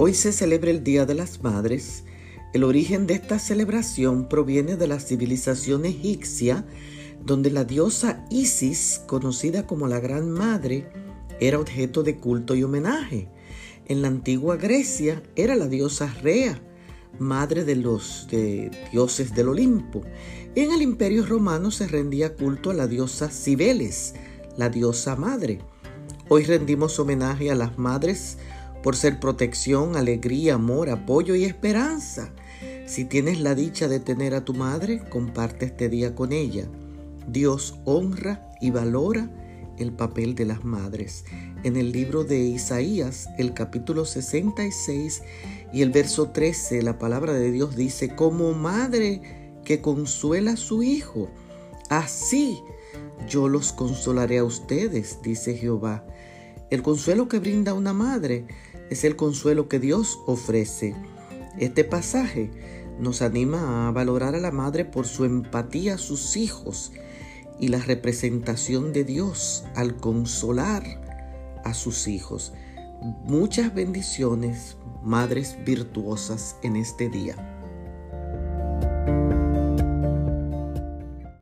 Hoy se celebra el Día de las Madres. El origen de esta celebración proviene de la civilización egipcia, donde la diosa Isis, conocida como la Gran Madre, era objeto de culto y homenaje. En la antigua Grecia era la diosa Rea, madre de los dioses del Olimpo. En el Imperio Romano se rendía culto a la diosa Cibeles, la diosa madre. Hoy rendimos homenaje a las madres por ser protección, alegría, amor, apoyo y esperanza. Si tienes la dicha de tener a tu madre, comparte este día con ella. Dios honra y valora el papel de las madres. En el libro de Isaías, el capítulo 66 y el verso 13, la palabra de Dios dice, como madre que consuela a su hijo, así yo los consolaré a ustedes, dice Jehová. El consuelo que brinda una madre es el consuelo que Dios ofrece. Este pasaje nos anima a valorar a la madre por su empatía a sus hijos y la representación de Dios al consolar a sus hijos. Muchas bendiciones, madres virtuosas en este día.